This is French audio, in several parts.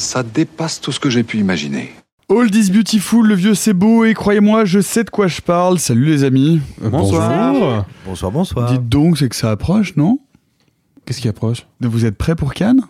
Ça dépasse tout ce que j'ai pu imaginer. Old is beautiful, le vieux c'est beau et croyez-moi, je sais de quoi je parle. Salut les amis. Bonsoir. Bonsoir, bonsoir. Dites donc, c'est que ça approche, non? Qu'est-ce qui approche? Vous êtes prêts pour Cannes?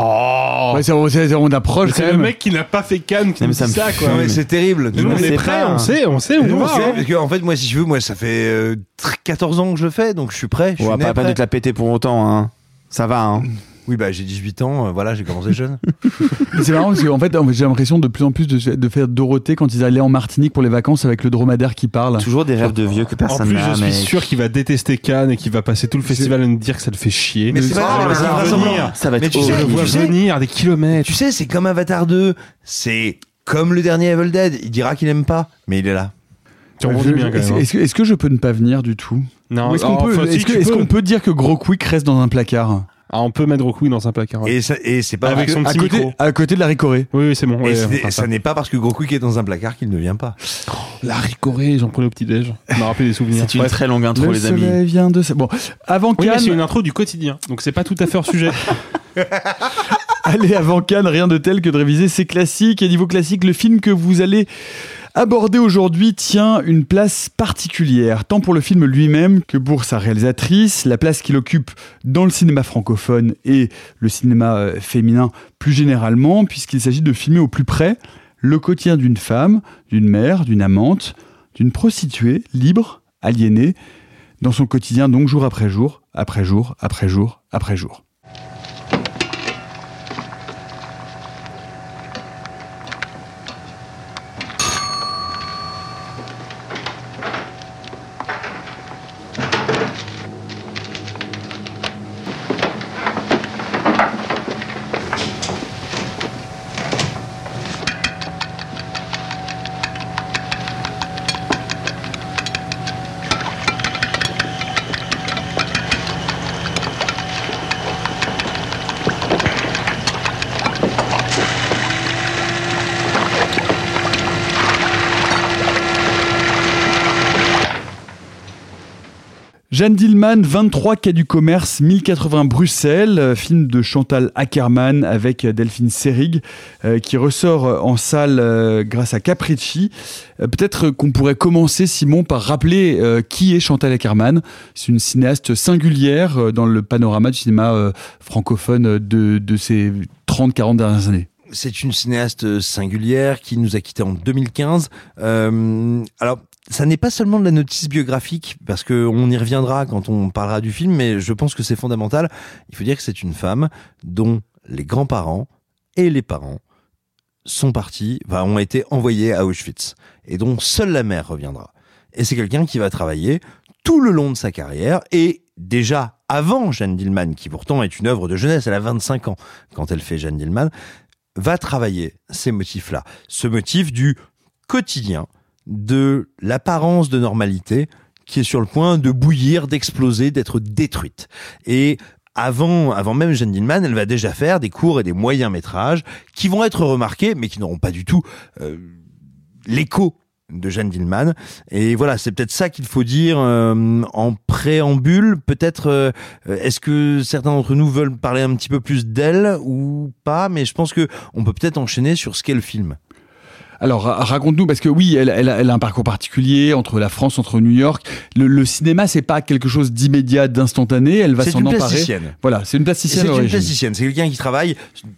Oh Ouais, c'est- on approche quand C'est le mec qui n'a pas fait Cannes qui Non, nous ça me ça, quoi. c'est terrible. Nous, on est prêts, on sait, on sait, on Nous, va. on sait, hein. parce que, en fait, moi, si je veux, moi, ça fait euh, tr- 14 ans que je le fais, donc je suis prêt. Je On suis va pas, pas de te la péter pour autant, hein. Ça va, hein. Oui, bah, j'ai 18 ans, euh, voilà, j'ai commencé jeune. Mais C'est marrant parce qu'en fait, j'ai l'impression de plus en plus de, de faire Dorothée quand ils allaient en Martinique pour les vacances avec le dromadaire qui parle. Toujours des rêves de vieux que En personne plus, n'a, je suis sûr qu'il va détester Cannes et qu'il va passer tout le festival à nous dire que ça le fait chier. Mais c'est pas grave, ça vois va. Ça va Mais être tu sais, Je le horrible. vois tu sais- venir des kilomètres. tu sais, c'est comme Avatar 2. C'est comme le dernier Evil Dead. Il dira qu'il aime pas, mais il est là. Tu rebondis bien, quand Est-ce même. hein. est-ce que, est-ce que je peux ne pas venir du tout? Non, est-ce qu'on oh, peut, enfin, si, peut dire que Gros Quick reste dans un placard? Ah, on peut mettre Roku dans un placard. ouais. Et, ça- et c'est pas Avec parce son que- petit à côté, micro. à côté de la Ricoré. Oui, oui, c'est bon. et ouais, c'est- on fera ça ça. n'est pas parce que Goku est dans un placard qu'il ne vient pas. La ricorée, j'en prenais au petit-déj. Ça m'a rappelé des souvenirs. C'est une Bref. très longue intro, le les amis. soleil vient de... Bon, avant Oui, mais Cannes, c'est une intro du quotidien, donc c'est pas tout à fait hors sujet. Allez, avant Cannes, rien de tel que de réviser ses classiques. Et niveau classique, le film que vous allez aborder aujourd'hui tient une place particulière, tant pour le film lui-même que pour sa réalisatrice, la place qu'il occupe dans le cinéma francophone et le cinéma euh, féminin plus généralement, puisqu'il s'agit de filmer au plus près le quotidien d'une femme, d'une mère, d'une amante, d'une prostituée libre, aliénée, dans son quotidien donc jour après jour, après jour, après jour, après jour. Jeanne Dillman, 23 quai du commerce, 1080 Bruxelles, euh, film de Chantal Ackerman avec euh, Delphine Seyrig, euh, qui ressort en salle grâce à Capricci. Peut-être qu'on pourrait commencer, Simon, par rappeler qui est Chantal Ackerman. C'est une cinéaste singulière dans le panorama du cinéma francophone de, ces 30-40 dernières années. C'est une cinéaste singulière qui nous a quittés en 2015. Euh, alors, ça n'est pas seulement de la notice biographique, parce que on y reviendra quand on parlera du film, mais je pense que c'est fondamental. Il faut dire que c'est une femme dont les grands-parents et les parents sont partis, enfin, ont été envoyés à Auschwitz, et dont seule la mère reviendra. Et c'est quelqu'un qui va travailler tout le long de sa carrière, et déjà avant Jeanne Dillman, qui pourtant est une œuvre de jeunesse, elle a 25 ans quand elle fait Jeanne Dillman, va travailler ces motifs-là. Ce motif du quotidien, de l'apparence de normalité qui est sur le point de bouillir, d'exploser, d'être détruite. Et avant, avant même Jeanne Dillman, elle va déjà faire des courts et des moyens métrages qui vont être remarqués, mais qui n'auront pas du tout euh, l'écho de Jeanne Dillman. Et voilà, c'est peut-être ça qu'il faut dire euh, en préambule. Peut-être, euh, est-ce que certains d'entre nous veulent parler un petit peu plus d'elle ou pas Mais je pense que on peut peut-être enchaîner sur ce qu'est le film. Alors ra- raconte-nous parce que oui, elle, elle, a- elle a un parcours particulier entre la France, entre New York. Le, le cinéma, c'est pas quelque chose d'immédiat, d'instantané. Elle va C'est s'en une emparer. plasticienne. Voilà, c'est une plasticienne. C'est une plasticienne. C'est quelqu'un qui travaille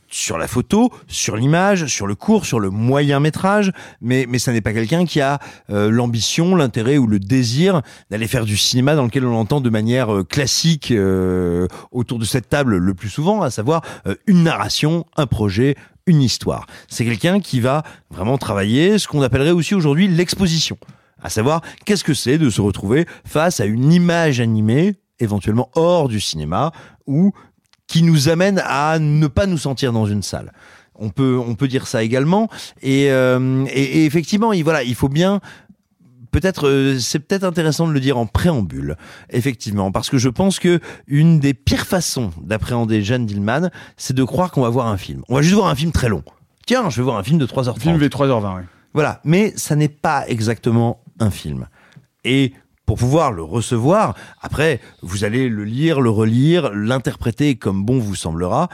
sur la photo, sur l'image, sur le court, sur le moyen métrage. Mais, mais ça n'est pas quelqu'un qui a euh, l'ambition, l'intérêt ou le désir d'aller faire du cinéma dans lequel on l'entend de manière euh, classique euh, autour de cette table le plus souvent, à savoir euh, une narration, un projet, une histoire. C'est quelqu'un qui va vraiment travailler ce qu'on appellerait aussi aujourd'hui l'exposition. À savoir, qu'est-ce que c'est de se retrouver face à une image animée, éventuellement hors du cinéma, ou qui nous amène à ne pas nous sentir dans une salle. On peut, on peut dire ça également. Et, euh, et, effectivement, il, voilà, il faut bien peut-être euh, c'est peut-être intéressant de le dire en préambule effectivement parce que je pense que une des pires façons d'appréhender Jeanne Dillman c'est de croire qu'on va voir un film on va juste voir un film très long tiens je vais voir un film de 3h30 Film V3h20. oui. voilà, mais ça n'est pas exactement un film. Et pour pouvoir le recevoir, après, vous allez le lire, le relire, l'interpréter comme bon vous semblera.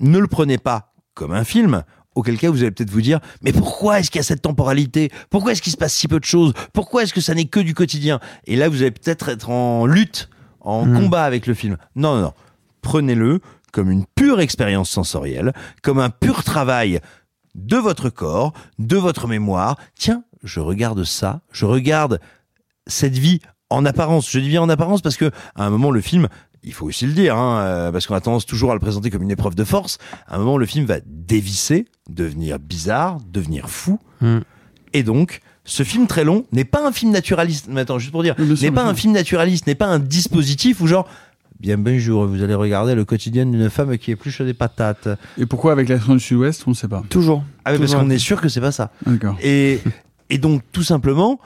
Ne le prenez pas comme un film. Auquel cas, vous allez peut-être vous dire, mais pourquoi est-ce qu'il y a cette temporalité? Pourquoi est-ce qu'il se passe si peu de choses? Pourquoi est-ce que ça n'est que du quotidien? Et là, vous allez peut-être être en lutte, en combat avec le film. Non, non, non. Prenez-le comme une pure expérience sensorielle, comme un pur travail de votre corps, de votre mémoire. Tiens, je regarde ça, je regarde cette vie en apparence. Je dis bien en apparence parce que à un moment le film, il faut aussi le dire, hein, euh, parce qu'on a tendance toujours à le présenter comme une épreuve de force. À un moment le film va dévisser, devenir bizarre, devenir fou, et donc. Ce film très long n'est pas un film naturaliste. Mais attends, juste pour dire, n'est pas un film naturaliste, n'est pas un dispositif où genre, bien bonjour, vous allez regarder le quotidien d'une femme qui épluche des patates. Et pourquoi avec l'accent du Sud-Ouest, on ne sait pas. Toujours. Ah oui, parce qu'on est sûr que c'est pas ça. D'accord. Et, et donc, tout simplement,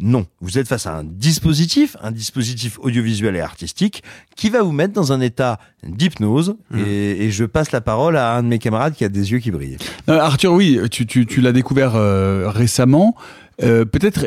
non. Vous êtes face à un dispositif, un dispositif audiovisuel et artistique, qui va vous mettre dans un état d'hypnose. Et, et je passe la parole à un de mes camarades qui a des yeux qui brillent. Euh, Arthur, oui, tu, tu, tu l'as découvert euh, récemment. Euh, Peut-être,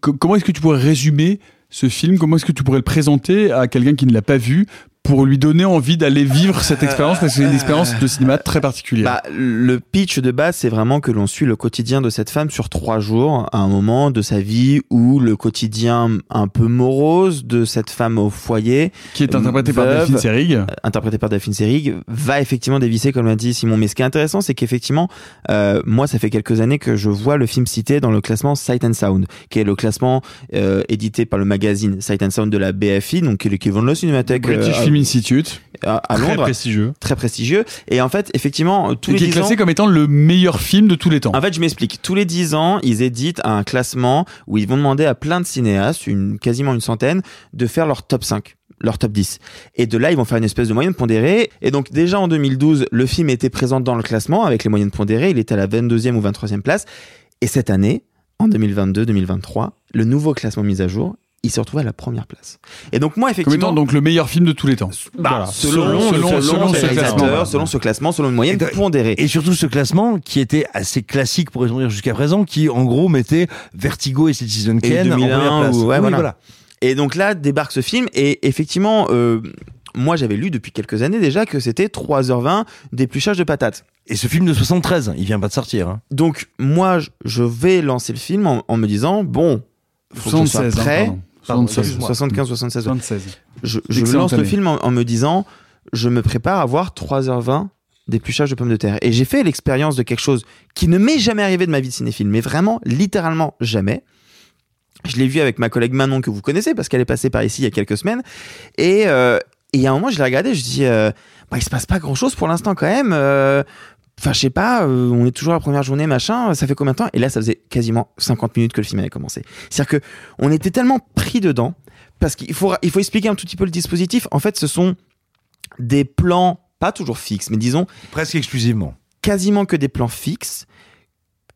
comment est-ce que tu pourrais résumer ce film? Comment est-ce que tu pourrais le présenter à quelqu'un qui ne l'a pas vu? Pour lui donner envie d'aller vivre cette expérience Parce que c'est une expérience de cinéma très particulière. Bah, le pitch de base, c'est vraiment que l'on suit le quotidien de cette femme sur trois jours, à un moment de sa vie où le quotidien un peu morose de cette femme au foyer, qui est interprété par Delphine Seyrig. euh, interprété par Daphne Seyrig, va effectivement dévisser, comme l'a dit Simon. Mais ce qui est intéressant, c'est qu'effectivement, euh, moi, ça fait quelques années que je vois le film cité dans le classement Sight and Sound, qui est le classement euh, édité par le magazine Sight and Sound de la BFI, donc qui est l'équivalent de la Cinémathèque British euh, Film Institute. à, à Très Londres, prestigieux. très prestigieux. Et en fait, effectivement, tous Et les qui est 10 ans, classé comme étant le meilleur film de tous les temps. en fait, je m'explique. Tous les 10 ans, ils éditent un classement où ils vont demander à plein de cinéastes, une, quasiment une centaine, de faire leur top 5 leur top 10. Et de là, ils vont faire une espèce de moyenne pondérée. Et donc, déjà en 2012, le film était présent dans le classement avec les moyennes pondérées. Il était à la 22e ou 23e place. Et cette année, en 2022-2023, le nouveau classement mis à jour, il se retrouve à la première place. Et donc, moi, Comme effectivement. étant donc le meilleur film de tous les temps. bah, Voilà. selon, selon, selon, selon ce ce classement. voilà. selon ce classement, selon une moyenne Et- pondérée. Et surtout ce classement qui était assez classique pour dire jusqu'à présent, qui en gros mettait Vertigo et Citizen Et Kane en 2001 première place. ou- ouais, Oui, voilà. Et donc là débarque ce film et effectivement, euh, moi j'avais lu depuis quelques années déjà que c'était 3h20 d'épluchage de patates. Et ce film de 73, il vient pas de sortir. Hein. Donc moi je- vais lancer le film en, en me disant bon, faut que je sois 76, hein, prêt. Pardon. Pardon, 76. 75, 76. 76. Je, lance le film en, en me disant je me prépare à voir 3h20 d'épluchage de pommes de terre. Et j'ai fait l'expérience de quelque chose qui ne m'est jamais arrivé de ma vie de cinéphile, mais vraiment, littéralement jamais. Je l'ai vu avec ma collègue Manon que vous connaissez parce qu'elle est passée par ici il y a quelques semaines. Et, euh, et il y a un moment, je l'ai regardé, je dis, euh, bah, il se passe pas grand chose pour l'instant quand même. euh, Enfin, je sais pas, euh, on est toujours à la première journée, machin, ça fait combien de temps? Et là, ça faisait quasiment 50 minutes que le film avait commencé. C'est-à-dire que on était tellement pris dedans, parce qu'il faut, il faut expliquer un tout petit peu le dispositif. En fait, ce sont des plans, pas toujours fixes, mais disons Presque exclusivement. quasiment que des plans fixes,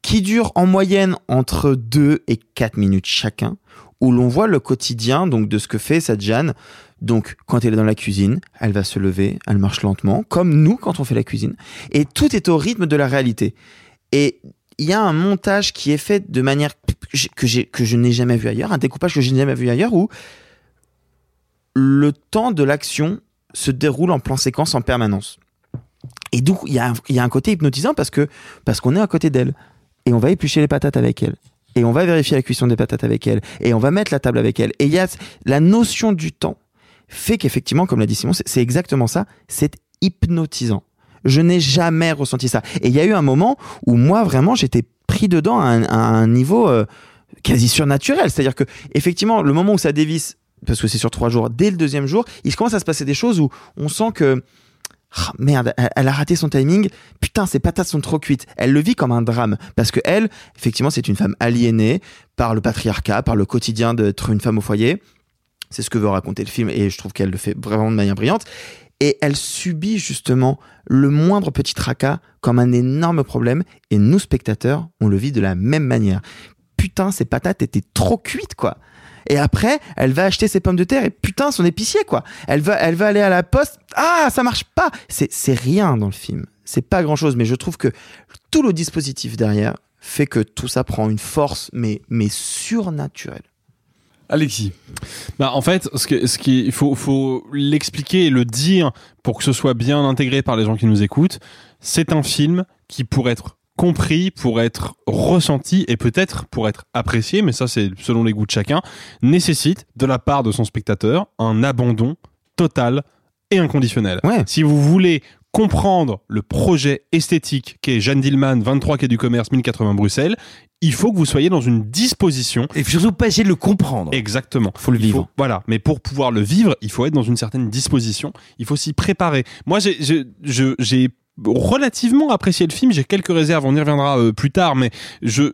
qui durent en moyenne entre 2 et 4 minutes chacun, où l'on voit le quotidien donc de ce que fait cette Jeanne. Donc, quand elle est dans la cuisine, elle va se lever, elle marche lentement, comme nous quand on fait la cuisine. Et tout est au rythme de la réalité. Et il y a un montage qui est fait de manière que, que je n'ai jamais vu ailleurs, un découpage que je n'ai jamais vu ailleurs, où le temps de l'action se déroule en plan séquence en permanence. Et donc, il y a, y a un côté hypnotisant parce que parce qu'on est à côté d'elle. et on va éplucher les patates avec elle. Et on va vérifier la cuisson des patates avec elle. Et on va mettre la table avec elle. Et il y a la notion du temps fait qu'effectivement, comme l'a dit Simon, c'est exactement ça. C'est hypnotisant. Je n'ai jamais ressenti ça. Et il y a eu un moment où moi, vraiment, j'étais pris dedans à un, niveau euh, quasi surnaturel. C'est-à-dire que, effectivement, le moment où ça dévisse, parce que c'est sur trois jours, dès le deuxième jour, il commence à se passer des choses où on sent que ah, merde, elle, a raté son timing. Putain, ses patates sont trop cuites. Elle le vit comme un drame parce que elle, effectivement, c'est une femme aliénée par le patriarcat, par le quotidien d'être une femme au foyer. C'est ce que veut raconter le film et je trouve qu'elle le fait vraiment de manière brillante. Et elle subit justement le moindre petit tracas comme un énorme problème et nous spectateurs, on le vit de la même manière. Putain, ses patates étaient trop cuites quoi. Et après, elle va acheter ses pommes de terre et putain, son épicier, quoi. Elle va, elle va aller à la poste. Ah, ça marche pas. C'est, c'est rien dans le film. C'est pas grand chose, mais je trouve que tout le dispositif derrière fait que tout ça prend une force, mais, mais surnaturelle. Alexis. Bah, en fait, ce qu'il ce qui, faut, faut l'expliquer et le dire pour que ce soit bien intégré par les gens qui nous écoutent. C'est un film qui, pourrait être compris, pour être ressenti et peut-être pour être apprécié, mais ça c'est selon les goûts de chacun, nécessite de la part de son spectateur un abandon total et inconditionnel. Si vous voulez comprendre le projet esthétique qu'est Jeanne Dillman, 23 quai du commerce, 1080 Bruxelles, il faut que vous soyez dans une disposition. Et surtout pas essayer de le comprendre. Exactement. Faut le vivre. voilà. Mais pour pouvoir le vivre, il faut être dans une certaine disposition. Il faut s'y préparer. Moi, j'ai relativement apprécié le film. J'ai quelques réserves, on y reviendra euh, plus tard, mais je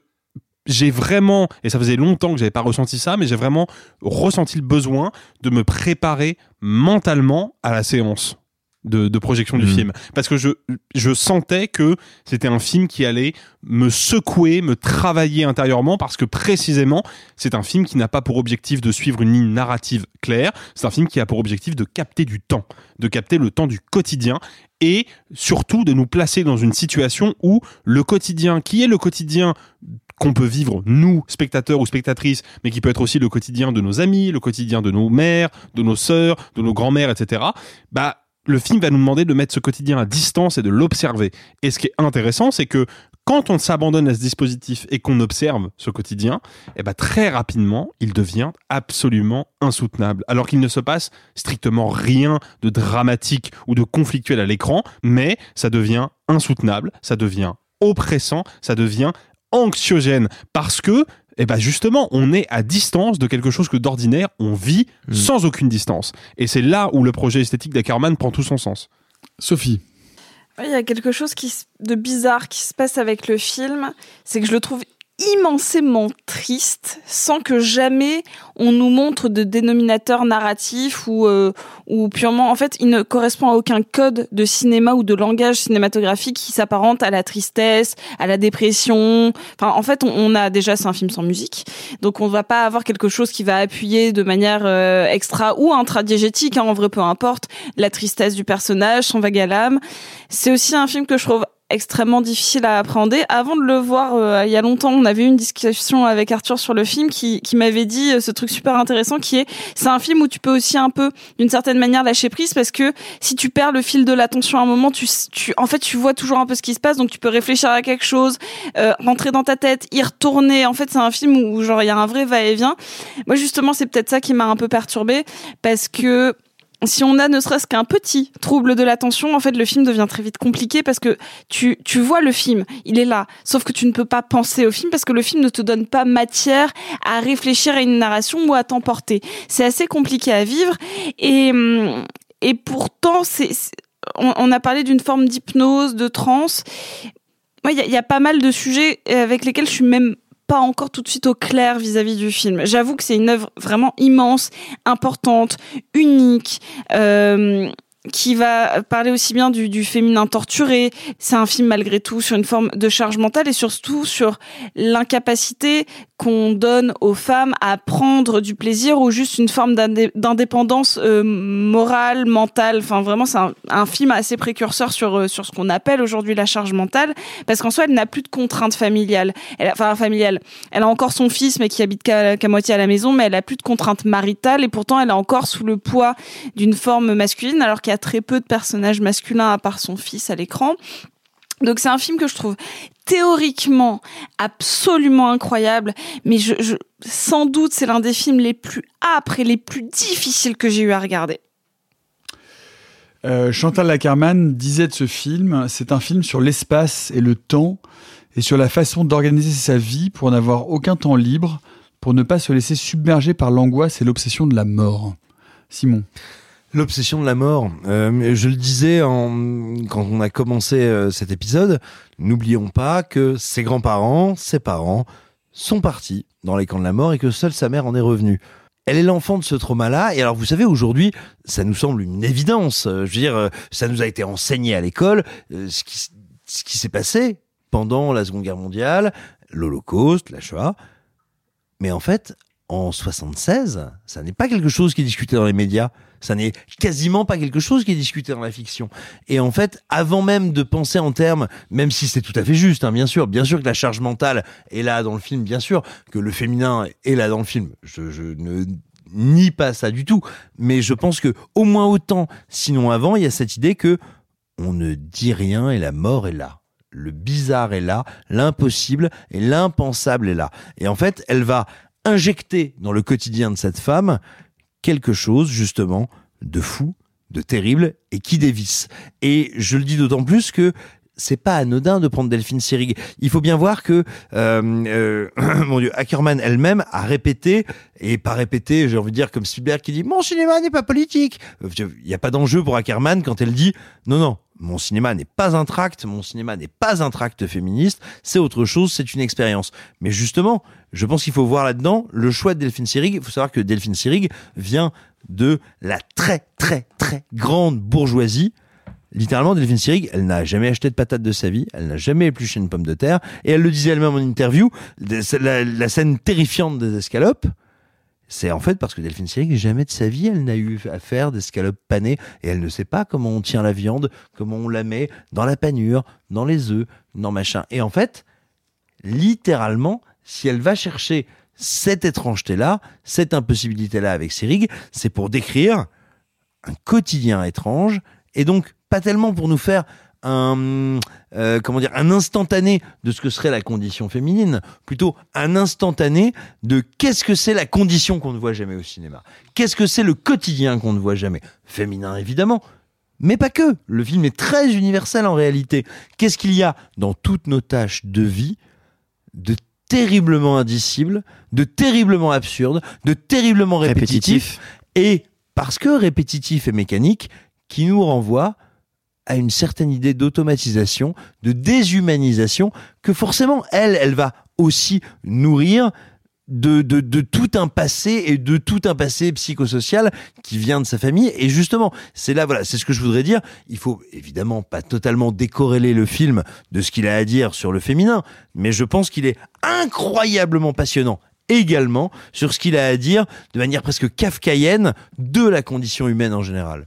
j'ai vraiment, et ça faisait longtemps que j'avais pas ressenti ça, mais j'ai vraiment ressenti le besoin de me préparer mentalement à la séance de, projection du mmh. film parce que je je sentais que c'était un film qui allait me secouer, me travailler intérieurement parce que précisément c'est un film qui n'a pas pour objectif de suivre une ligne narrative claire, c'est un film qui a pour objectif de capter du temps, de capter le temps du quotidien et surtout de nous placer dans une situation où le quotidien qui est le quotidien qu'on peut vivre nous, spectateurs ou spectatrices, mais qui peut être aussi le quotidien de nos amis, le quotidien de nos mères, de nos sœurs, de nos grands-mères, etc. Bah, le film va nous demander de mettre ce quotidien à distance et de l'observer. Et ce qui est intéressant, c'est que quand on s'abandonne à ce dispositif et qu'on observe ce quotidien, eh ben très rapidement, il devient absolument insoutenable. Alors qu'il ne se passe strictement rien de dramatique ou de conflictuel à l'écran, mais ça devient insoutenable, ça devient oppressant, ça devient anxiogène parce que et eh ben justement, on est à distance de quelque chose que d'ordinaire on vit mm. sans aucune distance. Et c'est là où le projet esthétique d'Ackerman prend tout son sens. Sophie. Il y a quelque chose qui, de bizarre qui se passe avec le film, c'est que je le trouve immensément triste sans que jamais on nous montre de dénominateur narratif ou euh, ou purement en fait il ne correspond à aucun code de cinéma ou de langage cinématographique qui s'apparente à la tristesse, à la dépression. Enfin en fait on, a déjà c'est un film sans musique donc on va pas avoir quelque chose qui va appuyer de manière euh, extra ou intradiégétique hein, en vrai peu importe la tristesse du personnage, son vague à l'âme. C'est aussi un film que je trouve extrêmement difficile à appréhender. Avant de le voir, euh, il y a longtemps, on avait eu une discussion avec Arthur sur le film qui, qui m'avait dit euh, ce truc super intéressant qui est, c'est un film où tu peux aussi un peu, d'une certaine manière, lâcher prise parce que si tu perds le fil de l'attention à un moment, tu, tu, en fait, tu vois toujours un peu ce qui se passe, donc tu peux réfléchir à quelque chose, euh, rentrer dans ta tête, y retourner. En fait, c'est un film où, genre, il y a un vrai va-et-vient. Moi, justement, c'est peut-être ça qui m'a un peu perturbée parce que si on a ne serait-ce qu'un petit trouble de l'attention, en fait, le film devient très vite compliqué parce que tu, tu vois le film, il est là. Sauf que tu ne peux pas penser au film parce que le film ne te donne pas matière à réfléchir à une narration ou à t'emporter. C'est assez compliqué à vivre et, hum, et pourtant, c'est, on, a parlé d'une forme d'hypnose, de transe. Il y, y, a pas mal de sujets avec lesquels je suis même pas encore tout de suite au clair vis-à-vis du film. J'avoue que c'est une œuvre vraiment immense, importante, unique. Euh, qui va parler aussi bien du, du féminin torturé. C'est un film malgré tout sur une forme de charge mentale et surtout sur l'incapacité qu'on donne aux femmes à prendre du plaisir ou juste une forme d'indépendance euh, morale, mentale. Enfin, vraiment, c'est un, film assez précurseur sur euh, sur ce qu'on appelle aujourd'hui la charge mentale, parce qu'en soi, elle n'a plus de contraintes familiales. Elle enfin, familiale. Elle a encore son fils, mais qui habite qu'à moitié à la maison, mais elle a plus de contraintes maritales et pourtant, elle est encore sous le poids d'une forme masculine, alors qu'il y a très peu de personnages masculins à part son fils à l'écran. Donc c'est un film que je trouve théoriquement absolument incroyable, mais je sans doute c'est l'un des films les plus âpres et les plus difficiles que j'ai eu à regarder. Euh, Chantal Lackerman disait de ce film, c'est un film sur l'espace et le temps et sur la façon d'organiser sa vie pour n'avoir aucun temps libre, pour ne pas se laisser submerger par l'angoisse et l'obsession de la mort. Simon. L'obsession de la mort. Euh, je le disais en, quand on a commencé euh, cet épisode, n'oublions pas que ses grands-parents, ses parents, sont partis dans les camps de la mort et que seule sa mère en est revenue. Elle est l'enfant de ce trauma-là. Et alors, vous savez, aujourd'hui, ça nous semble une évidence. Euh, je veux dire, euh, ça nous a été enseigné à l'école. Ce qui, ce qui s'est passé pendant la Seconde Guerre mondiale, l'Holocauste, la Shoah. Mais en fait, en 76, ça n'est pas quelque chose qui est discuté dans les médias. Ça n'est quasiment pas quelque chose qui est discuté dans la fiction. Et en fait, avant même de penser en termes, même si c'est tout à fait juste, hein, bien sûr, bien sûr que la charge mentale est là dans le film, bien sûr que le féminin est là dans le film. Je, je ne nie pas ça du tout, mais je pense que au moins autant, sinon avant, il y a cette idée que on ne dit rien et la mort est là. Le bizarre est là, l'impossible et l'impensable est là. Et en fait, elle va injecter dans le quotidien de cette femme quelque chose justement de fou, de terrible et qui dévisse. Et je le dis d'autant plus que c'est pas anodin de prendre Delphine Seyrig. Il faut bien voir que euh, euh, mon Dieu, Ackerman elle-même a répété et pas répété, j'ai envie de dire comme Spielberg qui dit mon cinéma n'est pas politique. Il n'y a pas d'enjeu pour Ackerman quand elle dit non non. Mon cinéma n'est pas un tract, mon cinéma n'est pas un tract féministe, c'est autre chose, c'est une expérience. Mais justement, je pense qu'il faut voir là-dedans le choix de Delphine Seyrig. Il faut savoir que Delphine Seyrig vient de la très très très grande bourgeoisie littéralement, Delphine Seyrig, elle n'a jamais acheté de patates de sa vie, elle n'a jamais épluché une pomme de terre, et elle le disait elle-même en interview, la, scène terrifiante des escalopes, c'est en fait parce que Delphine Seyrig, jamais de sa vie, elle n'a eu à faire d'escalopes panées, et elle ne sait pas comment on tient la viande, comment on la met dans la panure, dans les œufs, dans machin. Et en fait, littéralement, si elle va chercher cette étrangeté-là, cette impossibilité-là avec Seyrig, c'est pour décrire un quotidien étrange, et donc pas tellement pour nous faire un euh, comment dire un instantané de ce que serait la condition féminine, plutôt un instantané de qu'est-ce que c'est la condition qu'on ne voit jamais au cinéma. Qu'est-ce que c'est le quotidien qu'on ne voit jamais? Féminin évidemment, mais pas que. Le film est très universel en réalité. Qu'est-ce qu'il y a dans toutes nos tâches de vie de terriblement indicible, de terriblement absurde, de terriblement répétitif, répétitif. et parce que répétitif et mécanique, qui nous renvoie à une certaine idée d'automatisation, de déshumanisation, que forcément, elle, elle va aussi nourrir de, de, tout un passé et de tout un passé psychosocial qui vient de sa famille. Et justement, c'est là, voilà, c'est ce que je voudrais dire. Il faut évidemment pas totalement décorréler le film de ce qu'il a à dire sur le féminin, mais je pense qu'il est incroyablement passionnant également sur ce qu'il a à dire de manière presque kafkaïenne de la condition humaine en général.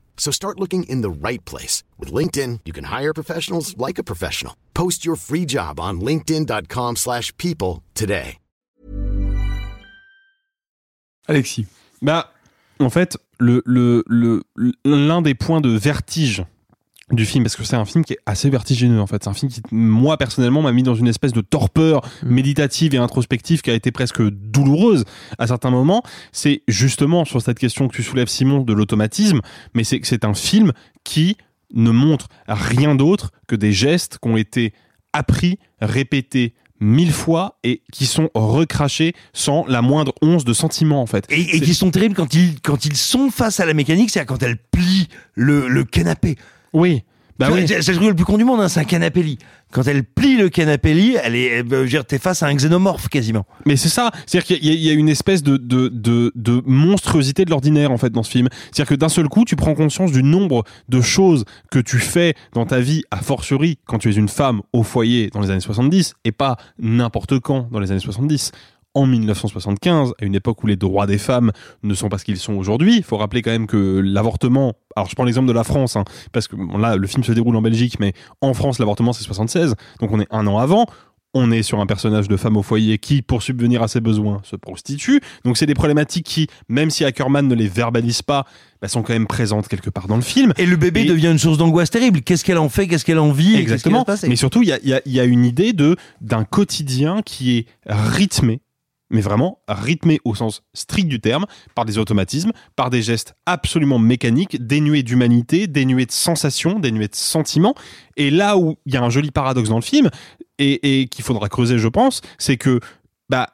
So start looking in the right place. With LinkedIn, you can hire professionals like a professional. Post your free job on linkedin.com slash people today. Alexis. Bah, en fait, le, le, le, l'un des points de vertige du film parce que c'est un film qui est assez vertigineux en fait c'est un film qui moi personnellement m'a mis dans une espèce de torpeur méditative et introspective qui a été presque douloureuse à certains moments c'est justement sur cette question que tu soulèves Simon de l'automatisme mais c'est que c'est un film qui ne montre rien d'autre que des gestes qui ont été appris répétés mille fois et qui sont recrachés sans la moindre once de sentiment en fait. Et, et qui sont terribles quand ils, quand ils sont face à la mécanique, c'est-à-dire quand elle plie le, le canapé. Oui. Bah oui. C'est le truc le plus con du monde, hein, c'est un canapé lit. Quand elle plie le canapé lit, elle est, euh, je veux dire, t'es face à un xénomorphe quasiment. Mais c'est ça, c'est-à-dire qu'il y, a- il y a une espèce de, de, de, de monstruosité de l'ordinaire en fait dans ce film. C'est-à-dire que d'un seul coup, tu prends conscience du nombre de choses que tu fais dans ta vie, a fortiori quand tu es une femme au foyer dans les années 70 et pas n'importe quand dans les années 70. En 1975, à une époque où les droits des femmes ne sont pas ce qu'ils sont aujourd'hui, il faut rappeler quand même que l'avortement, alors je prends l'exemple de la France, hein, parce que bon, là le film se déroule en Belgique, mais en France l'avortement c'est 76, donc on est un an avant, on est sur un personnage de femme au foyer qui, pour subvenir à ses besoins, se prostitue. Donc c'est des problématiques qui, même si Ackerman ne les verbalise pas, bah, sont quand même présentes quelque part dans le film. Et le bébé devient une source d'angoisse terrible. Qu'est-ce qu'elle en fait? Qu'est-ce qu'elle en vit? Exactement. Mais surtout, il y a, y a une idée de d'un quotidien qui est rythmé, mais vraiment rythmé au sens strict du terme, par des automatismes, par des gestes absolument mécaniques, dénués d'humanité, dénués de sensations, dénués de sentiments. Et là où il y a un joli paradoxe dans le film, et, qu'il faudra creuser, je pense, c'est que bah,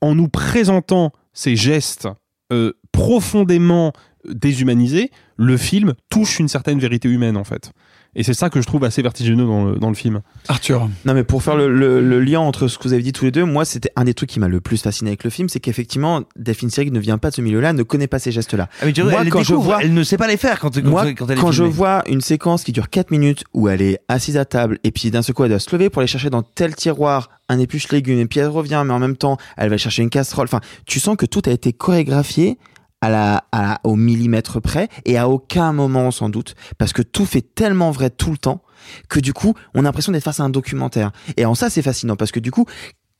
en nous présentant ces gestes euh, profondément déshumanisés, le film touche une certaine vérité humaine en fait. Et c'est ça que je trouve assez vertigineux dans le, dans le film. Arthur. Non, mais pour faire le, le- le lien entre ce que vous avez dit tous les deux, moi, c'était un des trucs qui m'a le plus fasciné avec le film, c'est qu'effectivement, Delphine Seyrig ne vient pas de ce milieu-là, ne connaît pas ces gestes-là. Ah, mais tu vois, moi, elle, quand je vois, elle ne sait pas les faire quand, quand, moi, quand elle est quand je vois une séquence qui dure 4 minutes où elle est assise à table et puis d'un seul coup elle doit se lever pour aller chercher dans tel tiroir un épluche légumes et puis elle revient mais en même temps elle va chercher une casserole. Enfin, tu sens que tout a été chorégraphié à la, à la- au millimètre près et à aucun moment sans doute parce que tout fait tellement vrai tout le temps que du coup on a l'impression d'être face à un documentaire. Et en ça c'est fascinant parce que du coup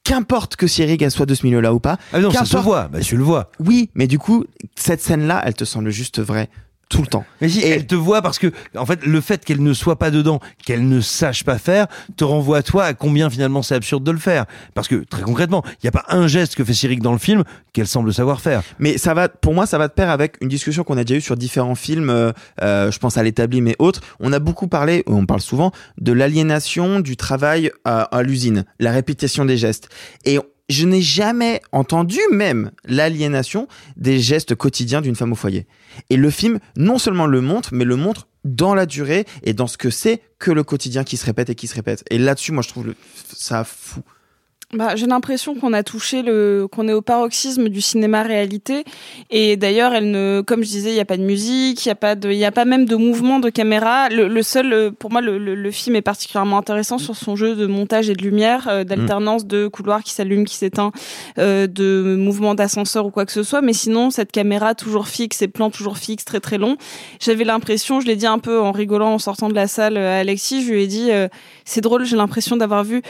Qu'importe que Sierrig elle soit de ce milieu-là ou pas. Ah non, ça se voit, bah, tu le vois. Oui, mais du coup, cette scène-là, elle te semble juste vraie tout le temps. Mais si, elle te voit parce que, en fait, le fait qu'elle ne soit pas dedans, qu'elle ne sache pas faire, te renvoie à toi à combien finalement c'est absurde de le faire. Parce que, très concrètement, il n'y a pas un geste que fait Cyril dans le film qu'elle semble savoir faire. Mais ça va, pour moi, ça va de pair avec une discussion qu'on a déjà eue sur différents films. euh, euh, je pense à l'établi, mais autres. On a beaucoup parlé, on parle souvent de l'aliénation du travail à, à l'usine, la répétition des gestes. Et je n'ai jamais entendu même l'aliénation des gestes quotidiens d'une femme au foyer. Et le film, non seulement le montre, mais le montre dans la durée et dans ce que c'est que le quotidien qui se répète et qui se répète. Et là-dessus, moi, je trouve ça fou. Bah, j'ai l'impression qu'on a touché le, qu'on est au paroxysme du cinéma réalité. Et d'ailleurs, elle ne, comme je disais, il n'y a pas de musique, il n'y a pas de, il y a pas même de mouvement de caméra. Le, le seul, pour moi, le, le, le film est particulièrement intéressant sur son jeu de montage et de lumière, euh, d'alternance de couloirs qui s'allument, qui s'éteint, euh, de mouvement d'ascenseur ou quoi que ce soit. Mais sinon, cette caméra toujours fixe, ces plans toujours fixes, très très longs. J'avais l'impression, je l'ai dit un peu en rigolant en sortant de la salle euh, à Alexis, je lui ai dit, euh, c'est drôle, j'ai l'impression d'avoir vu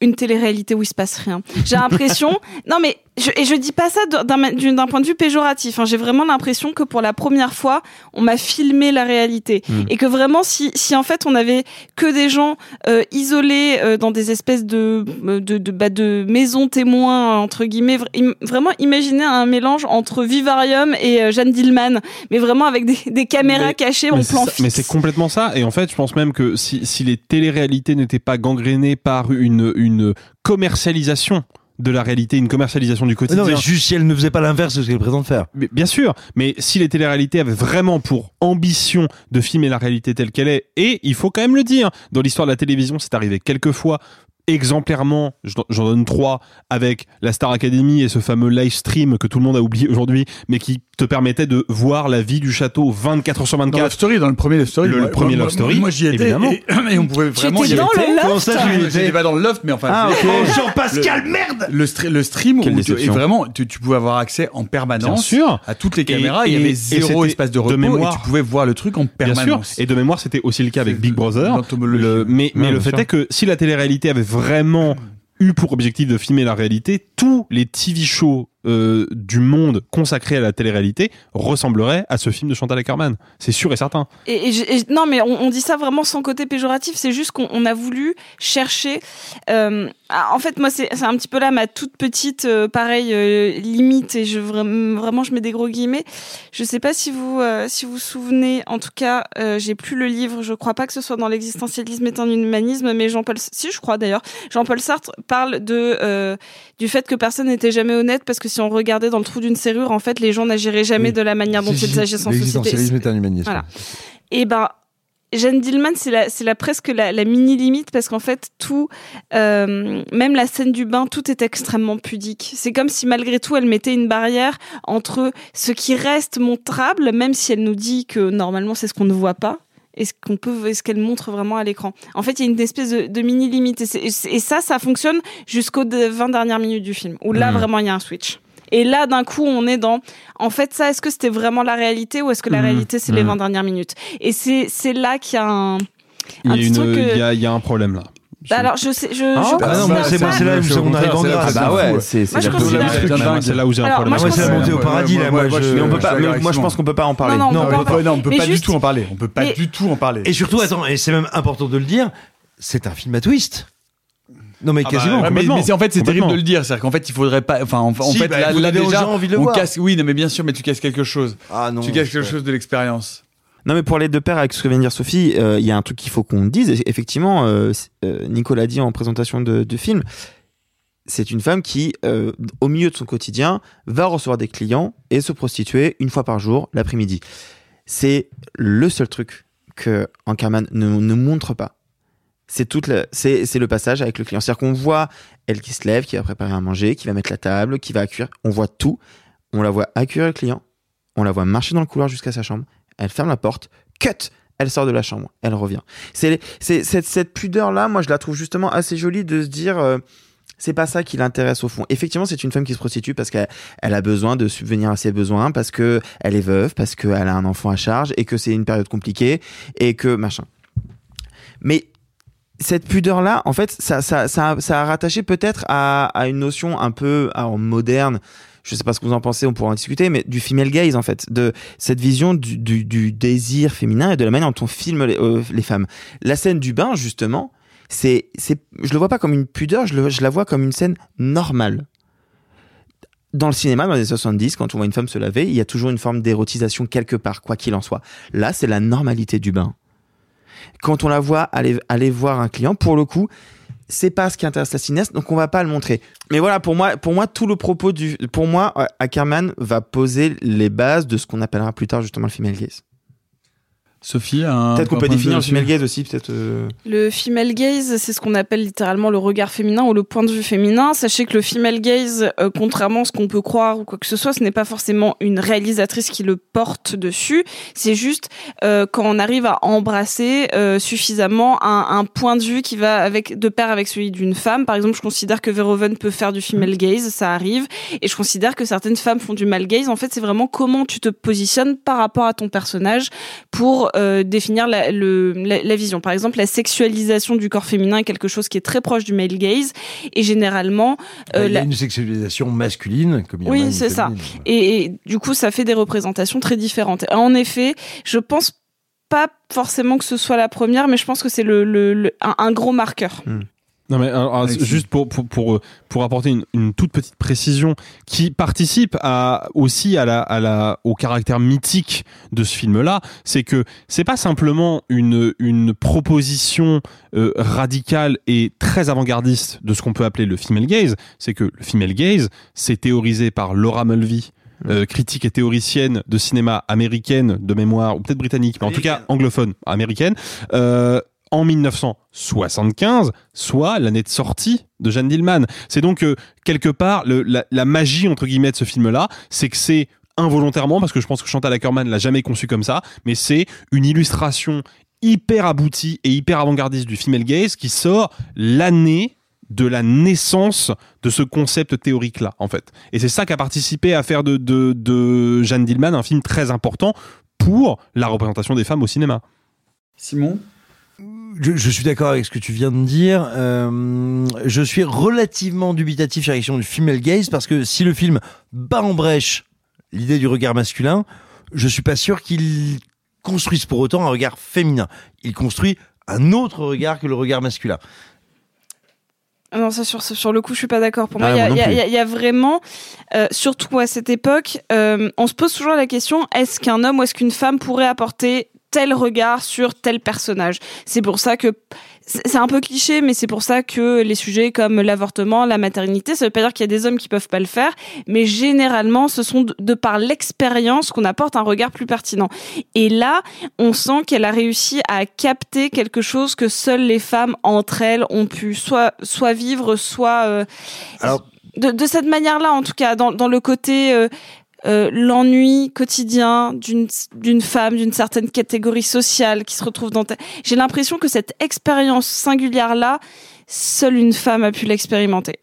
une télé-réalité où il se passe rien. J'ai l'impression, non mais je, et je dis pas ça d'un point de vue péjoratif. hein. J'ai vraiment l'impression que pour la première fois, on m'a filmé la réalité Mm. et que vraiment, si, si en fait on avait que des gens euh, isolés euh, dans des espèces de de de, bah, de maisons témoins entre guillemets, vra- im- vraiment imaginer un mélange entre Vivarium et euh, Jeanne Dillman, mais vraiment avec des, des caméras Mais- cachées mais en plan ça- fixe. Mais c'est complètement ça. Et en fait, je pense même que si, si les téléréalités n'étaient pas gangrénées par une, une commercialisation de la réalité, une commercialisation du quotidien. Non, mais juste si elle ne faisait pas l'inverse de ce qu'elle présente faire. Mais bien sûr, mais si les téléréalités avaient vraiment pour ambition de filmer la réalité telle qu'elle est, et il faut quand même le dire, dans l'histoire de la télévision, c'est arrivé quelques fois exemplairement, j'en donne trois, avec la Star Academy et ce fameux live stream que tout le monde a oublié aujourd'hui, mais qui te permettait de voir la vie du château 24 heures sur 24. Dans Love Story, dans le premier Love Story. Le, moi- le premier moi- Love Story, Moi, j'y étais. évidemment. Et, et on pouvait vraiment étais y dans aller. le loft ça, J'étais pas dans le loft, mais enfin. Ah, c'était- ok. le- Jean-Pascal, le- merde Le, stre- le stream Quelle où tu, et vraiment, tu, tu pouvais avoir accès en permanence Bien sûr. à toutes les Et- caméras. il y et- avait et zéro espace de de repos mémoire. et tu pouvais voir le truc en Bien permanence. sûr. Et de mémoire, c'était aussi le cas avec Big Brother. Le- mais mais le bien fait est que si la télé-réalité avait vraiment eu pour objectif de filmer la réalité, tous les TV shows euh, du monde consacré à la télé-réalité ressemblerait à ce film de Chantal Ackerman. C'est sûr et certain. Et, non, mais on, dit ça vraiment sans côté péjoratif. C'est juste qu'on on a voulu chercher. euh, en fait, moi, c'est un petit peu là ma toute petite, euh, pareil, euh, limite. Et vraiment, je mets des gros guillemets. Je sais pas si vous si vous souvenez. En tout cas, j'ai plus le livre. Je crois pas que ce soit dans l'existentialisme et en humanisme, mais Jean-Paul, si je crois d'ailleurs, Jean-Paul Sartre parle de du fait que personne n'était jamais honnête parce que si on regardait dans le trou d'une serrure, en fait, les gens n'agiraient jamais Oui. de la manière dont ils agissent en société. Est un humanisme. Voilà. Et ben, Jeanne Dillman, c'est la, c'est la presque la, la mini limite parce qu'en fait, tout, euh, même la scène du bain, tout est extrêmement pudique. C'est comme si malgré tout, elle mettait une barrière entre ce qui reste montrable, même si elle nous dit que normalement c'est ce qu'on ne voit pas. Et ce qu'on peut, et ce qu'elle montre vraiment à l'écran? En fait, il y a une espèce de, de mini limite, et, ça, ça fonctionne jusqu'aux de- 20 dernières minutes du film, où là Mhm. vraiment il y a un switch. Et là, d'un coup, on est dans, en fait, ça, est-ce que c'était vraiment la réalité ou est-ce que la Mhm. réalité, c'est les Mhm. 20 dernières minutes? Et c'est, c'est là qu'il y a un, Il un y, a petit une- truc que- il y a- il y a un problème là. Bah alors, je sais, je, Ah, je bah non, mais c'est là où on arrive en grâce. Bah ouais, c'est c'est là où j'ai un Alors, problème. moi, c'est la montée au paradis, là. Moi, je- Mais on peut pas. suis mais d'accord moi, je avec pense qu'on peut pas en parler. Non, non, Non, on peut pas- du tout en parler. On peut pas du tout en parler. Et surtout, attends, et c'est même important de le dire, c'est un film à twist. Non, mais Ah bah, quasiment. ouais, mais, mais c'est en fait c'est terrible de le dire, c'est-à-dire qu'en fait il faudrait pas, enfin en, en Si, fait bah, là, déjà gens envie de le on voir. casse, oui non mais bien sûr mais tu casses quelque chose, Ah non. tu casses quelque chose de l'expérience. Non, mais pour aller de pair avec ce que vient de dire Sophie, euh, il y a un truc qu'il faut qu'on dise. Effectivement, euh, euh, Nicolas dit en présentation de, film, c'est une femme qui, euh, au milieu de son quotidien, va recevoir des clients et se prostituer une fois par jour l'après-midi. C'est le seul truc que Ankerman ne, montre pas. C'est toute c'est le passage avec le client. C'est-à-dire qu'on voit elle qui se lève, qui va préparer à manger, qui va mettre la table, qui va accueillir. On voit tout. On la voit accueillir le client. On la voit marcher dans le couloir jusqu'à sa chambre. Elle ferme la porte. Cut. Elle sort de la chambre. Elle revient. C'est cette, cette pudeur là. Moi, je la trouve justement assez jolie de se dire. euh, c'est pas ça qui l'intéresse au fond. Effectivement, c'est une femme qui se prostitue parce qu'elle elle a besoin de subvenir à ses besoins, parce que elle est veuve, parce qu'elle a un enfant à charge et que c'est une période compliquée et que machin. Mais cette pudeur-là, en fait, ça, a rattaché peut-être à, une notion un peu moderne. Je sais pas ce que vous en pensez, on pourra en discuter, mais du female gaze, en fait, de cette vision du, désir féminin et de la manière dont on filme les, euh, les femmes. La scène du bain, justement, c'est, c'est, je le vois pas comme une pudeur, je la vois comme une scène normale. Dans le cinéma, dans les années 70, quand on voit une femme se laver, il y a toujours une forme d'érotisation quelque part, quoi qu'il en soit. Là, c'est la normalité du bain quand on la voit aller, aller voir un client, pour le coup, c'est pas ce qui intéresse la cinéaste, donc on va pas le montrer. Mais voilà, pour moi, pour moi, tout le propos du, pour moi, euh, Ackerman va poser les bases de ce qu'on appellera plus tard justement le female gaze. Sophie, Peut-être qu'on peut définir le female gaze aussi, peut-être. euh, Le female gaze, c'est ce qu'on appelle littéralement le regard féminin ou le point de vue féminin. Sachez que le female gaze, euh, contrairement à ce qu'on peut croire ou quoi que ce soit, ce n'est pas forcément une réalisatrice qui le porte dessus. C'est juste euh, quand on arrive à embrasser euh, suffisamment un, un point de vue qui va avec de pair avec celui d'une femme. Par exemple, je considère que Verhoeven peut faire du female gaze, ça arrive, et je considère que certaines femmes font du male gaze. En fait, c'est vraiment comment tu te positionnes par rapport à ton personnage pour euh, définir la, le, la, la vision. Par exemple, la sexualisation du corps féminin est quelque chose qui est très proche du male gaze et généralement euh, il y a la- une sexualisation masculine, comme il y oui, c'est ça. Et, et du coup, ça fait des représentations très différentes. En effet, je pense pas forcément que ce soit la première, mais je pense que c'est le, le, le- un, un gros marqueur. Non mais alors, alors, Alexis. juste pour pour pour euh, pour apporter une, une toute petite précision qui participe à aussi à la à la au caractère mythique de ce film là, c'est que c'est pas simplement une une proposition euh, radicale et très avant-gardiste de ce qu'on peut appeler le female gaze, c'est que le female gaze c'est théorisé par Laura Mulvey euh, critique et théoricienne de cinéma américaine de mémoire ou peut-être britannique mais en tout cas anglophone américaine. Euh, en 1975, soit l'année de sortie de Jeanne Dillman. C'est donc euh, quelque part la, magie entre guillemets de ce film-là, c'est que c'est involontairement, parce que je pense que Chantal Ackerman l'a jamais conçu comme ça, mais c'est une illustration hyper aboutie et hyper avant-gardiste du female gaze qui sort l'année de la naissance de ce concept théorique-là, en fait. Et c'est ça qui a participé à faire de, de Jeanne Dillman un film très important pour la représentation des femmes au cinéma. Simon? Je, je suis d'accord avec ce que tu viens de dire. Euh, je suis relativement dubitatif sur la question du female gaze parce que si le film bat en brèche l'idée du regard masculin, je suis pas sûr qu'il construise pour autant un regard féminin. Il construit un autre regard que le regard masculin. Ah Non, ça sur, sur le coup, je suis pas d'accord. Pour moi, Ah, y y il y a vraiment, euh, surtout à cette époque, euh, on se pose toujours la question est-ce qu'un homme ou est-ce qu'une femme pourrait apporter tel regard sur tel personnage C'est pour ça que c'est un peu cliché, mais c'est pour ça que les sujets comme l'avortement, la maternité, ça veut pas dire qu'il y a des hommes qui peuvent pas le faire, mais généralement, ce sont de, de par l'expérience qu'on apporte un regard plus pertinent. Et là, on sent qu'elle a réussi à capter quelque chose que seules les femmes entre elles ont pu soit soit vivre, soit euh, Alors, de, de cette manière-là, en tout cas, dans, dans le côté euh, euh, l'ennui quotidien d'une d'une femme d'une certaine catégorie sociale qui se retrouve dans. J'ai l'impression que cette expérience singulière-là, seule une femme a pu l'expérimenter.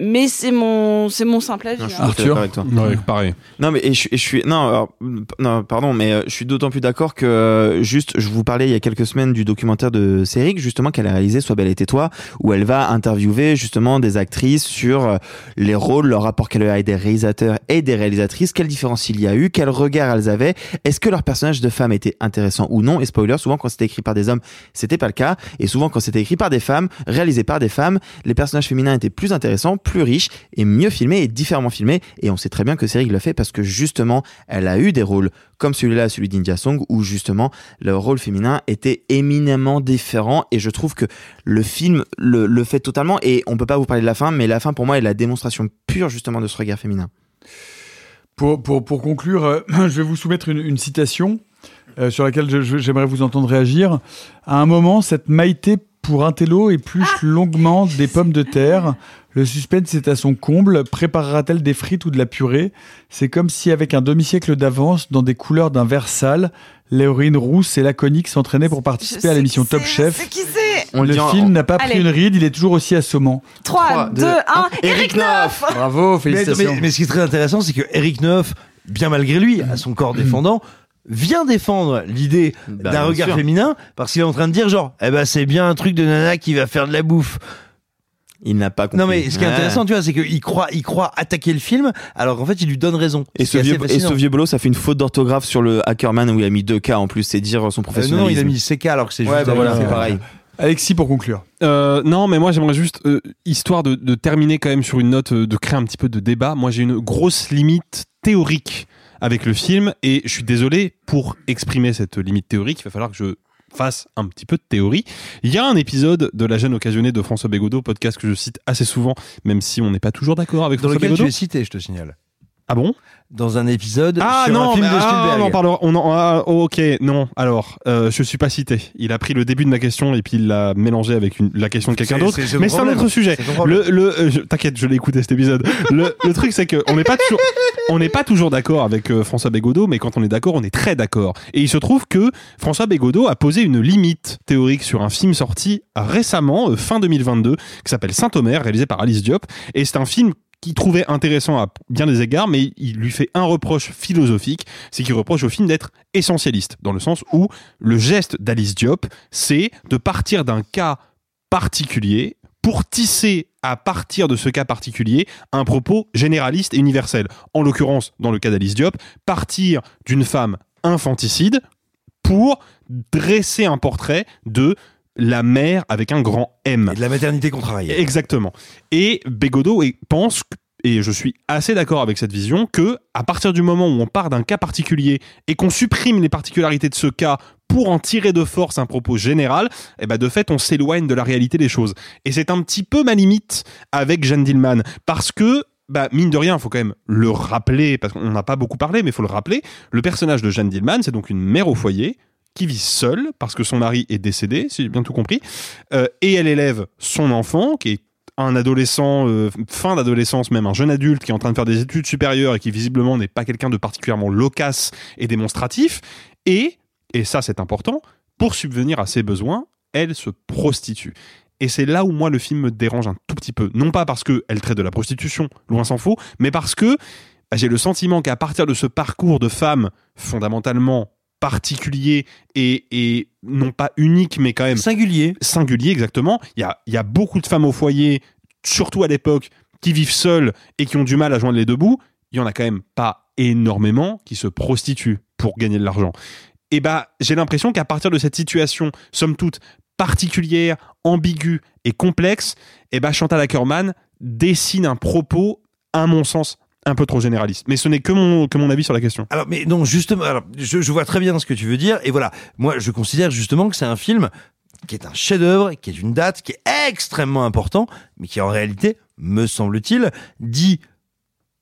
Mais c'est mon c'est mon simple avis. Non, je suis hein. d'accord avec toi. Ouais, pareil. Non mais et je, suis- et je suis non alors, non pardon mais euh, je suis d'autant plus d'accord que euh, juste je vous parlais il y a quelques semaines du documentaire de Céric justement qu'elle a réalisé Sois belle et tais-toi où elle va interviewer justement des actrices sur euh, les rôles leur rapport qu'elle a avec des réalisateurs et des réalisatrices quelle différence il y a eu quel regard elles avaient est-ce que leur personnage de femme était intéressant ou non et spoiler souvent quand c'était écrit par des hommes c'était pas le cas et souvent quand c'était écrit par des femmes réalisé par des femmes les personnages féminins étaient plus intéressants plus riches et mieux filmés et différemment filmés et on sait très bien que Céric le fait parce que justement elle a eu des rôles comme celui-là celui d'India Song où justement le rôle féminin était éminemment différent et je trouve que le film le, le fait totalement et on peut pas vous parler de la fin mais la fin pour moi est la démonstration pure justement de ce regard féminin Pour, pour, pour conclure, euh, je vais vous soumettre une, une citation euh, sur laquelle j'aimerais vous entendre réagir. À un moment, cette Maïté pour un télo épluche longuement des pommes de terre. Le suspense est à son comble. Préparera-t-elle des frites ou de la purée? C'est comme si, avec un demi-siècle d'avance, dans des couleurs d'un vert sale, l'héroïne rousse et laconique s'entraînaient pour participer à l'émission Top Chef. Qui c'est On le film n'a pas pris une ride, il est toujours aussi assommant. 3, 2, 1, Eric Neuf Bravo, Mais, félicitations. mais- mais ce qui est très intéressant, c'est que Eric Neuf, bien malgré lui, à son corps défendant, vient défendre l'idée Bah, d'un regard sûr. féminin parce qu'il est en train de dire genre, eh ben c'est bien un truc de nana qui va faire de la bouffe. Il n'a pas compris Non mais ce qui est Ouais. intéressant, tu vois, c'est qu'il croit, il croit attaquer le film, alors qu'en fait il lui donne raison. et ce, vieux, et ce vieux boulot, ça fait une faute d'orthographe sur le Hackerman où il a mis 2K en plus, c'est dire son Euh, non, professionnalisme. non, il a mis CK alors que c'est Ouais, juste bah voilà, voilà. c'est pareil. Alexis, pour conclure. Euh, non, mais moi j'aimerais juste, euh, histoire de, de terminer quand même sur une note, euh, de créer un petit peu de débat. Moi j'ai une grosse limite théorique avec le film et je suis désolé pour exprimer cette limite théorique, il va falloir que je fasse un petit peu de théorie. Il y a un épisode de La gêne occasionnée de François Bégodeau, podcast que je cite assez souvent, même si on n'est pas toujours d'accord avec Dans François lequel tu Bégodeau. es cité, je te signale. Ah bon? Dans un épisode Ah sur non, un film mais- de ah, Spielberg. on en parlera. On en, ah, oh, ok, non. Alors, euh, je suis pas cité. Il a pris le début de ma question et puis il l'a mélangé avec une, la question de quelqu'un d'autre. Mais c'est un autre sujet. Le, le, euh, t'inquiète, je l'ai écouté cet épisode. Le, le truc, c'est que on n'est pas toujours, on n'est pas toujours d'accord avec euh, François Bégodeau, mais quand on est d'accord, on est très d'accord. Et il se trouve que François Bégodeau a posé une limite théorique sur un film sorti récemment, euh, fin 2022, qui s'appelle Saint-Omer, réalisé par Alice Diop. Et c'est un film qu'il trouvait intéressant à bien des égards, mais il lui fait un reproche philosophique, c'est qu'il reproche au film d'être essentialiste, dans le sens où le geste d'Alice Diop, c'est de partir d'un cas particulier pour tisser à partir de ce cas particulier un propos généraliste et universel. En l'occurrence, dans le cas d'Alice Diop, partir d'une femme infanticide pour dresser un portrait de la mère avec un grand M. Et de la maternité contrariée. Exactement. Et Bégodeau pense, et je suis assez d'accord avec cette vision, que à partir du moment où on part d'un cas particulier et qu'on supprime les particularités de ce cas pour en tirer de force un propos général, eh ben de fait on s'éloigne de la réalité des choses. Et c'est un petit peu ma limite avec Jeanne Dillman, parce que bah, mine de rien, il faut quand même le rappeler, parce qu'on n'a pas beaucoup parlé, mais il faut le rappeler, le personnage de Jeanne Dillman, c'est donc une mère au foyer, qui vit seule, parce que son mari est décédé, si j'ai bien tout compris, euh, et elle élève son enfant, qui est un adolescent, euh, fin d'adolescence, même un jeune adulte qui est en train de faire des études supérieures et qui visiblement n'est pas quelqu'un de particulièrement loquace et démonstratif. Et, et ça c'est important, pour subvenir à ses besoins, elle se prostitue. Et c'est là où moi le film me dérange un tout petit peu. Non pas parce qu'elle traite de la prostitution, loin s'en faut, mais parce que bah, j'ai le sentiment qu'à partir de ce parcours de femme fondamentalement particulier et, et non pas unique, mais quand même singulier. Singulier, exactement. Il y a, il y a beaucoup de femmes au foyer, surtout à l'époque, qui vivent seules et qui ont du mal à joindre les deux bouts. Il y en a quand même pas énormément qui se prostituent pour gagner de l'argent. Et bah, j'ai l'impression qu'à partir de cette situation, somme toute particulière, ambiguë et complexe, et bah Chantal Ackerman dessine un propos, à mon sens, un peu trop généraliste. Mais ce n'est que mon, que mon avis sur la question. Alors, mais non, justement, alors, je, vois très bien ce que tu veux dire. Et voilà, moi, je considère justement que c'est un film qui est un chef-d'œuvre, qui est une date, qui est extrêmement important, mais qui en réalité, me semble-t-il, dit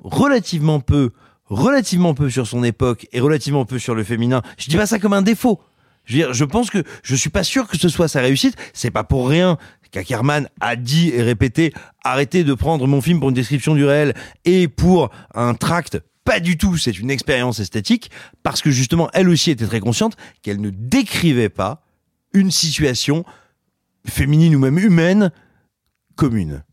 relativement peu, relativement peu sur son époque et relativement peu sur le féminin. Je dis pas ça comme un défaut. Je veux pense que je suis pas sûr que ce soit sa réussite. C'est pas pour rien qu'Ackerman a dit et répété arrêtez de prendre mon film pour une description du réel et pour un tract. Pas du tout, c'est une expérience esthétique parce que justement, elle aussi était très consciente qu'elle ne décrivait pas une situation féminine ou même humaine commune.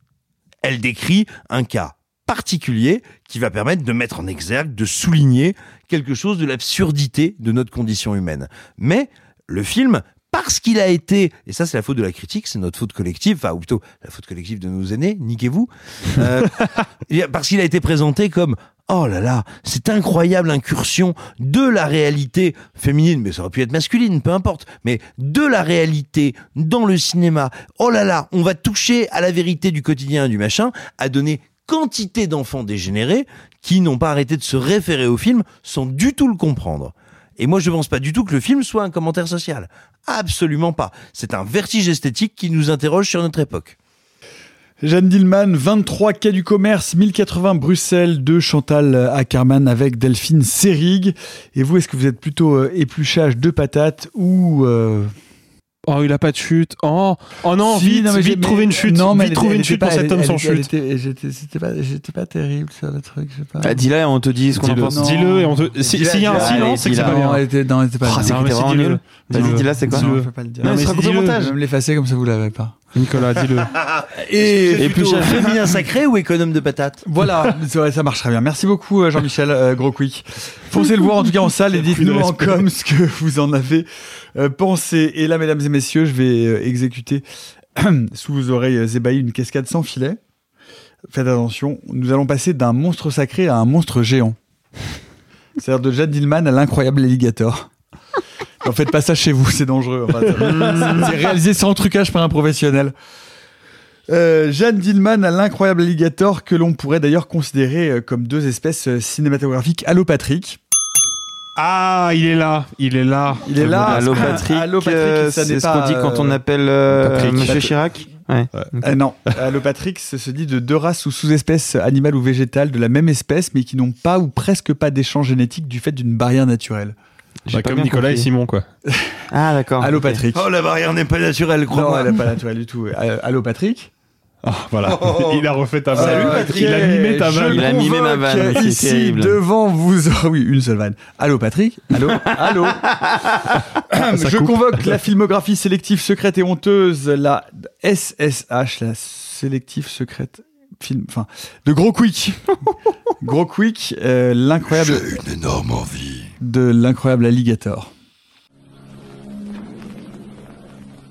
Elle décrit un cas particulier qui va permettre de mettre en exergue, de souligner quelque chose de l'absurdité de notre condition humaine. Mais le film, parce qu'il a été, et ça c'est la faute de la critique, c'est notre faute collective, enfin ou plutôt la faute collective de nos aînés, niquez-vous, euh, parce qu'il a été présenté comme Oh là là, cette incroyable incursion de la réalité féminine, mais ça aurait pu être masculine, peu importe, mais de la réalité dans le cinéma. Oh là là, on va toucher à la vérité du quotidien du machin, à donner quantité d'enfants dégénérés qui n'ont pas arrêté de se référer au film sans du tout le comprendre. Et moi, je ne pense pas du tout que le film soit un commentaire social. Absolument pas. C'est un vertige esthétique qui nous interroge sur notre époque. Jeanne Dillman, 23 quai du commerce, 1080 Bruxelles, de Chantal Ackerman avec Delphine Serig. Et vous, est-ce que vous êtes plutôt euh, épluchage de patates ou euh, Oh, il a pas de chute. Oh, oh non, Si, vite, non, mais vite trouver une chute. Non, mais vite trouver une chute était pour pas- cet homme sans chute. elle était- J'étais c'était pas, j'étais pas terrible sur le truc, je sais pas. Bah, dis-le et on te dit ce qu'on en pense. dis-le et on te. si- S'il y a un silence, c'est que c'est pas bien. Non, elle était, non, elle était pas Ah, bien. c'est Non, que mais t'es vraiment dis-le. nul. Vas-y, Dis-le. dis-la, c'est quoi Non, je peux pas le dire. Non, mais mais ce sera coupé au dis-le. Je montage. vais me l'effacer comme ça vous l'avez pas. Nicolas, dis-le. Et, Et plus féminin sacré ou économe de patates? Voilà, vrai, ça marche très bien. Merci beaucoup euh, Jean-Michel euh, Gros Quick. Foncez le voir en tout cas en salle et dites-nous en com ce que vous en avez euh, pensé. Et là, mesdames et messieurs, je vais euh, exécuter sous vos oreilles ébahies une cascade sans filet. Faites attention, nous allons passer d'un monstre sacré à un monstre géant. C'est-à-dire de Jad Dillman à l'incroyable alligator. En faites pas ça chez vous, c'est dangereux. Enfin, c'est réalisé sans trucage par un professionnel. Euh, Jeanne Dillman à l'incroyable alligator que l'on pourrait d'ailleurs considérer euh, comme deux espèces euh, cinématographiques allopatriques. Ah, il est là. Il est là. Il est là. Allô Ah, Patrick, allô, Patrick, euh, ça n'est c'est ce qu'on dit quand on appelle euh, Patrick. Monsieur Patrick. Chirac. Ouais. Euh, non, allopatrix se dit de deux races ou sous-espèces animales ou végétales de la même espèce mais qui n'ont pas ou presque pas d'échange génétique du fait d'une barrière naturelle. J'ai Bah, pas comme bien Nicolas et. Simon, quoi. Ah d'accord. Allopatrique. Oh, la barrière n'est pas naturelle, Non, crois-moi. elle n'est pas naturelle du tout. Euh, Allopatrique. Ah, voilà. Oh. Il a refait ta Salut, vanne. Patrick. Il a mimé ta Je vanne. Il a mimé ma vanne, c'est ici terrible. devant vous. Oh oui, une seule vanne. Allô Patrick Allô Allô Je coupe. convoque la filmographie sélective secrète et honteuse, la SSH, la sélective secrète film, enfin, de Gros Quick. Gros Quick, euh, l'incroyable une énorme envie. De l'incroyable alligator.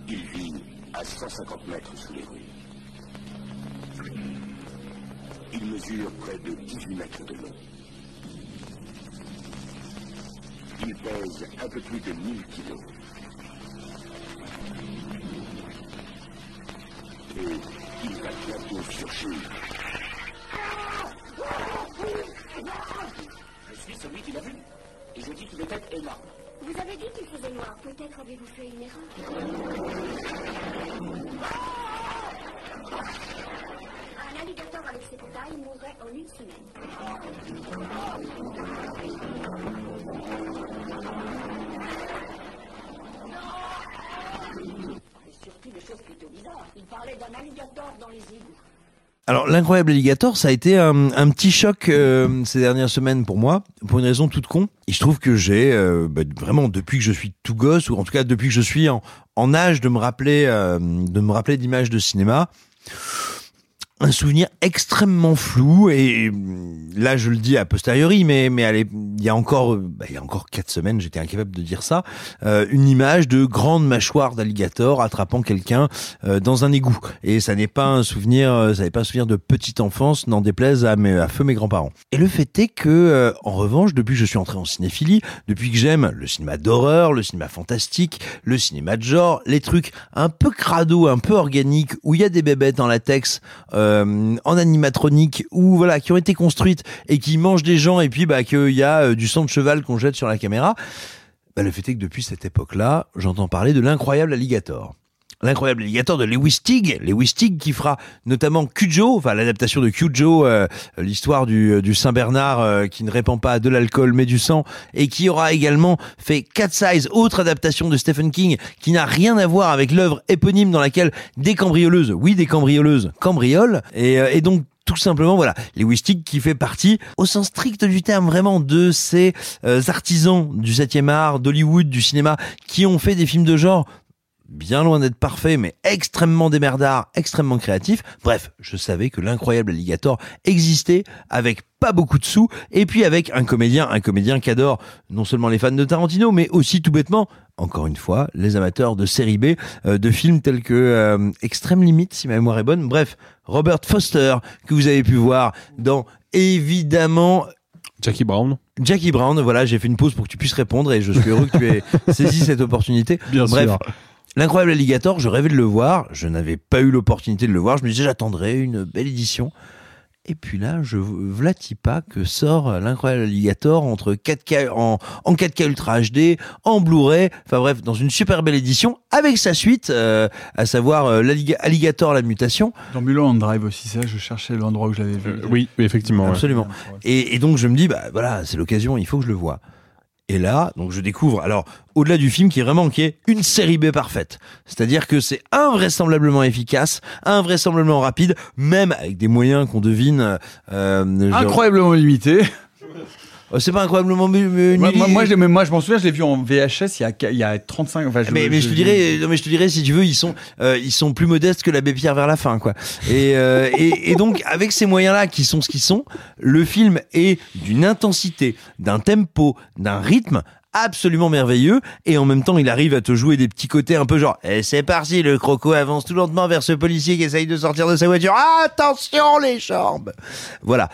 Il vit à 150 mètres sous les rues. Il mesure près de 18 mètres de long. Il pèse un peu plus de 1000 kilos. Et noir. Peut-être avez-vous fait une erreur. Un alligator avec cette taille mourrait en une semaine. Et surtout des choses plutôt bizarres. Il parlait d'un alligator dans les égouts. Alors, l'incroyable alligator, ça a été un, petit choc euh, ces dernières semaines pour moi, pour une raison toute con. Et je trouve que j'ai euh, bah, vraiment depuis que je suis tout gosse, ou en tout cas depuis que je suis en, en âge de me rappeler, euh, de me rappeler d'images de cinéma, un souvenir extrêmement flou. Et là, je le dis a posteriori, mais mais allez, il y a encore, bah, il y a encore quatre semaines, j'étais incapable de dire ça. euh, une image de grande mâchoire d'alligator attrapant quelqu'un euh, dans un égout. Et ça n'est pas un souvenir, euh, ça n'est pas un souvenir de petite enfance, n'en déplaise à mes, à feu mes grands-parents. Et le fait est que, euh, en revanche, depuis que je suis entré en cinéphilie, depuis que j'aime le cinéma d'horreur, le cinéma fantastique, le cinéma de genre, les trucs un peu crado, un peu organiques, où il y a des bébêtes en latex, euh, en animatronique, ou voilà, qui ont été construites et qui mangent des gens, et puis bah qu'il y a euh, du sang de cheval qu'on jette sur la caméra. Bah, le fait est que depuis cette époque-là, j'entends parler de l'incroyable alligator. L'incroyable alligator de Lewis Teague, Lewis Teague qui fera notamment Cujo, enfin l'adaptation de Cujo, euh, l'histoire du, du Saint Bernard euh, qui ne répand pas de l'alcool mais du sang, et qui aura également fait Cat Size, autre adaptation de Stephen King qui n'a rien à voir avec l'œuvre éponyme dans laquelle des cambrioleuses, oui des cambrioleuses, cambriolent, et, euh, et donc tout simplement, voilà, Lewis Teague qui fait partie, au sens strict du terme, vraiment de ces euh, artisans du 7e art, d'Hollywood, du cinéma, qui ont fait des films de genre bien loin d'être parfaits, mais extrêmement démerdards, extrêmement créatifs. Bref, je savais que l'incroyable alligator existait avec pas beaucoup de sous, et puis avec un comédien, un comédien qu'adore non seulement les fans de Tarantino, mais aussi tout bêtement, encore une fois, les amateurs de série B, euh, de films tels que euh, Extrême Limite, si ma mémoire est bonne. Bref, Robert Foster, que vous avez pu voir dans évidemment Jackie Brown. Jackie Brown, voilà, j'ai fait une pause pour que tu puisses répondre et je suis heureux que tu aies saisi cette opportunité. Bien Bref, sûr. L'incroyable alligator, je rêvais de le voir, je n'avais pas eu l'opportunité de le voir, je me disais j'attendrai une belle édition. Et puis là, je vlatis pas que sort l'incroyable alligator entre 4K en, en 4K Ultra HD, en Blu-ray, enfin bref, dans une super belle édition avec sa suite, euh, à savoir euh, l'alliga- Alligator la mutation. Dans Mulholland Drive aussi, ça, je cherchais l'endroit où je l'avais vu. Euh, oui, oui, effectivement. ouais. Absolument. Et, et donc je me dis, bah voilà, c'est l'occasion, il faut que je le vois. Et là, donc je découvre, alors au-delà du film qui est vraiment une série B parfaite, c'est-à-dire que c'est invraisemblablement efficace, invraisemblablement rapide, même avec des moyens qu'on devine. euh, genre- Incroyablement limité. Euh, c'est pas incroyablement mu- Moi, nul. moi, moi, je, mais moi, je m'en souviens, je l'ai vu en VHS il y a, il y a 35. Enfin, mais, mais je te dirais, non mais je te dirais si tu veux, ils sont, euh, ils sont plus modestes que l'abbé Pierre vers la fin, quoi. Et, euh, et, et donc avec ces moyens-là qui sont ce qu'ils sont, le film est d'une intensité, d'un tempo, d'un rythme absolument merveilleux et en même temps il arrive à te jouer des petits côtés un peu genre eh, c'est parti le croco avance tout lentement vers ce policier qui essaye de sortir de sa voiture attention les jambes voilà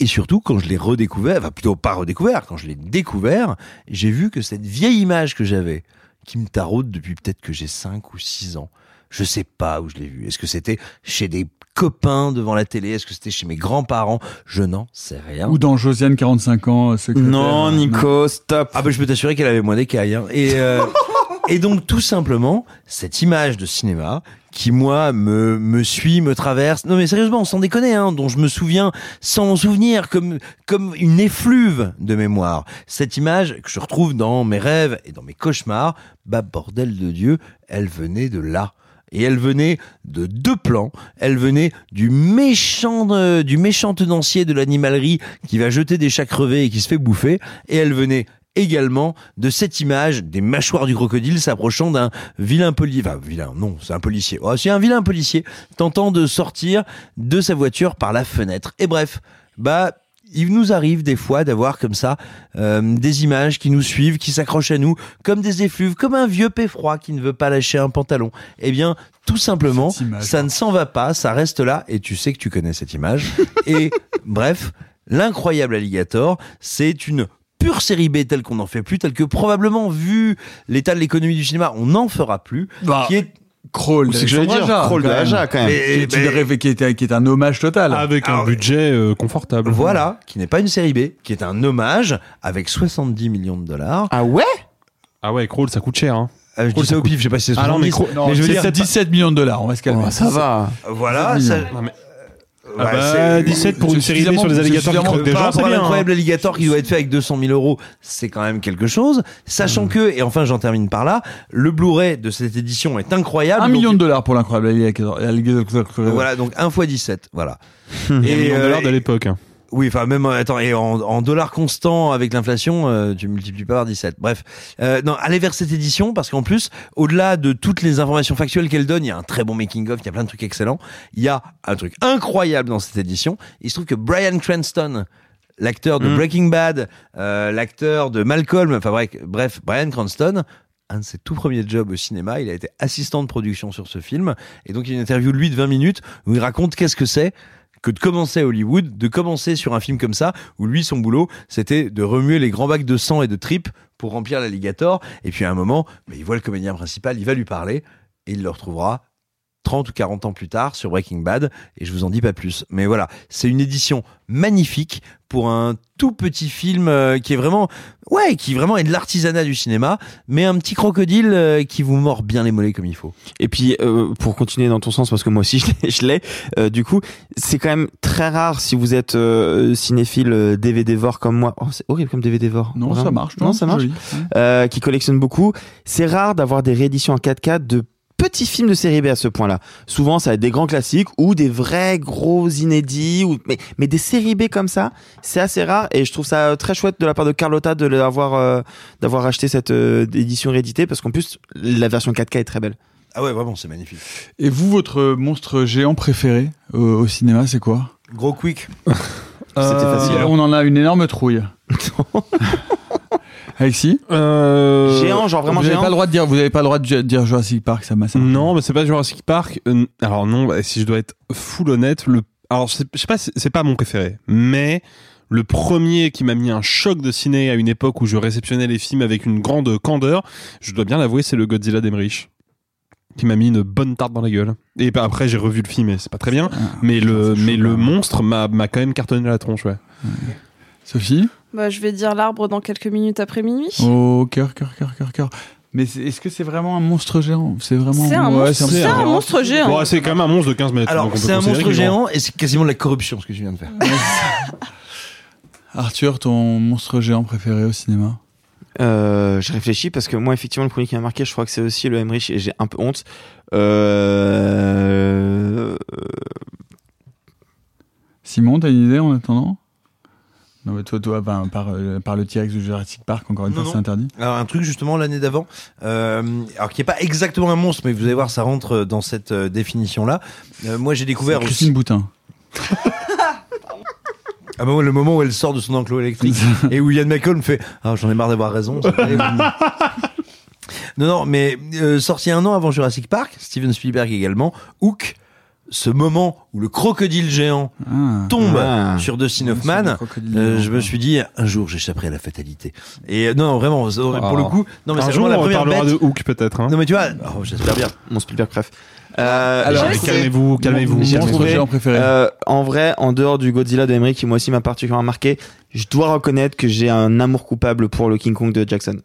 et surtout, quand je l'ai redécouvert, enfin plutôt pas redécouvert, quand je l'ai découvert, j'ai vu que cette vieille image que j'avais, qui me taraude depuis peut-être que j'ai 5 ou 6 ans, je sais pas où je l'ai vu. Est-ce que c'était chez des copains devant la télé? Est-ce que c'était chez mes grands-parents? Je n'en sais rien. Ou dans Josiane, 45 ans, euh, secrétaire. Non, Nico, stop. Ah bah je peux t'assurer qu'elle avait moins d'écailles. Hein. Et, euh, et donc tout simplement, cette image de cinéma qui moi me me suit, me traverse. Non mais sérieusement, sans déconner, hein, dont je me souviens sans m'en souvenir, comme comme une effluve de mémoire. Cette image que je retrouve dans mes rêves et dans mes cauchemars, bah bordel de Dieu, elle venait de là. Et elle venait de deux plans. Elle venait du méchant, euh, du méchant tenancier de l'animalerie qui va jeter des chats crevés et qui se fait bouffer. Et elle venait également de cette image des mâchoires du crocodile s'approchant d'un vilain policier. Enfin, vilain, non, c'est un policier. Oh, c'est un vilain policier tentant de sortir de sa voiture par la fenêtre. Et bref, bah, il nous arrive des fois d'avoir comme ça euh, des images qui nous suivent, qui s'accrochent à nous, comme des effluves, comme un vieux froid qui ne veut pas lâcher un pantalon. Eh bien, tout simplement, ça ne s'en va pas, ça reste là, et tu sais que tu connais cette image. et bref, l'incroyable alligator, c'est une pure série B telle qu'on n'en fait plus, telle que probablement, vu l'état de l'économie du cinéma, on n'en fera plus, Bah, qui est Crawl, C'est ce que j'allais dire, Crawl de Aja, quand même. Mais- Qui, qui, mais- rêve- qui était, qui est un hommage total. Avec un budget euh, confortable. Voilà, qui n'est pas une série B, qui est un hommage avec 70 millions de dollars. Ah ouais? Ah ouais, Crawl, ça coûte cher. Hein. Euh, je dis ça au pif, je sais pas si c'est Ah non, mais 70, mais je veux c'est dire, 17 millions de dollars, on va se calmer. Oh, Ça va. voilà, 17 ça, millions. Non, mais- Ouais, Ah bah, c'est- 17 pour une série B sur les alligators qui croquent des gens, c'est bien. l'incroyable hein. alligator qui doit être fait avec 200 000 euros, c'est quand même quelque chose. Sachant que, et enfin j'en termine par là, le Blu-ray de cette édition est incroyable. Un Donc, million de dollars pour l'incroyable alligator. alligator- Voilà, donc 1 x 17, voilà. Et un million de euh, dollars de l'époque. hein. Oui, enfin même euh, attends et en, en dollars constants avec l'inflation, euh, tu multiplies pas par 17. Bref, euh, non, allez vers cette édition parce qu'en plus, au-delà de toutes les informations factuelles qu'elle donne, il y a un très bon making of, il y a plein de trucs excellents. Il y a un truc incroyable dans cette édition. Il se trouve que Brian Cranston l'acteur de Mm. Breaking Bad, euh, l'acteur de Malcolm, enfin bref, bref, Brian Cranston, un de ses tout premiers jobs au cinéma, il a été assistant de production sur ce film. Et donc, il y a une interview de lui de 20 minutes où il raconte qu'est-ce que c'est que de commencer à Hollywood, de commencer sur un film comme ça, où lui, son boulot, c'était de remuer les grands bacs de sang et de tripes pour remplir l'alligator. Et puis à un moment, bah, il voit le comédien principal, il va lui parler, et il le retrouvera 30 ou 40 ans plus tard sur Breaking Bad, et je vous en dis pas plus. Mais voilà, c'est une édition magnifique pour un tout petit film euh, qui est vraiment, ouais, qui vraiment est de l'artisanat du cinéma, mais un petit crocodile euh, qui vous mord bien les mollets comme il faut. Et puis, euh, pour continuer dans ton sens, parce que moi aussi je l'ai, je l'ai euh, du coup, c'est quand même très rare si vous êtes euh, cinéphile euh, DVD-vor comme moi. Oh, c'est horrible comme DVD-vor. Non, Vraiment. ça marche. Non, ça marche. Euh, qui collectionne beaucoup. C'est rare d'avoir des rééditions en 4K de petits films de série B à ce point-là. Souvent, ça va être des grands classiques ou des vrais gros inédits, ou mais, mais des séries B comme ça, c'est assez rare et je trouve ça euh, très chouette de la part de Carlotta de l'avoir euh, d'avoir acheté cette euh, édition rééditée parce qu'en plus la version 4K est très belle. Ah ouais, vraiment, c'est magnifique. Et vous, votre monstre géant préféré au, au cinéma, c'est quoi? Gros quick. C'était facile. hein. On en a une énorme trouille. Alexis Euh, Géant, genre vraiment vous avez géant. pas le droit de dire, vous avez pas le droit de dire Jurassic Park, ça m'a ça. Non, mais c'est pas Jurassic Park. Euh, alors non, bah, si je dois être full honnête, le alors je sais, pas, c'est pas mon préféré, mais le premier qui m'a mis un choc de ciné à une époque où je réceptionnais les films avec une grande candeur, je dois bien l'avouer, c'est le Godzilla d'Emmerich qui m'a mis une bonne tarte dans la gueule. Et bah, après j'ai revu le film et c'est pas très bien, Ah, mais le mais le même. monstre m'a m'a quand même cartonné la tronche, ouais. Sophie? Bah, je vais dire l'arbre dans quelques minutes après minuit. Oh, cœur, cœur, cœur, cœur, cœur. Mais est-ce que c'est vraiment un monstre géant? C'est vraiment. C'est un Ouais, monstre- c'est un monstre géant. C'est quand même un monstre de 15 mètres. Alors, c'est un monstre géant et c'est quasiment de la corruption ce que tu viens de faire. Arthur, ton monstre géant préféré au cinéma? Euh, je réfléchis parce que moi, effectivement, le premier qui m'a marqué, je crois que c'est aussi le Emmerich et j'ai un peu honte. Euh... Simon, t'as une idée en attendant? Non, mais toi, toi ben, par, euh, par le T-Rex de Jurassic Park, encore une Non, fois, c'est interdit. Alors un truc justement l'année d'avant, euh, alors qui est pas exactement un monstre, mais vous allez voir, ça rentre dans cette euh, définition-là. Euh, moi, j'ai découvert C'est aussi. Christine Boutin. Ah bah ouais, le moment où elle sort de son enclos électrique et où Ian McCall me fait ah j'en ai marre d'avoir raison. non non mais euh, sorti un an avant Jurassic Park, Steven Spielberg également, Hook, ce moment où le crocodile géant Ah. tombe Ah. sur Dustin Hoffman, euh, je me suis dit un jour j'échapperai à la fatalité. Et euh, non, non vraiment pour le coup, non mais un c'est jour vraiment la on première bête. de Hook peut-être. Hein. Non mais tu vois, oh, j'espère bien. Mon Spielberg, bref. Euh, Alors, calmez-vous, calmez-vous. J'ai géant préféré. euh, en vrai, en dehors du Godzilla de qui moi aussi m'a particulièrement marqué, je dois reconnaître que j'ai un amour coupable pour le King Kong de Jackson.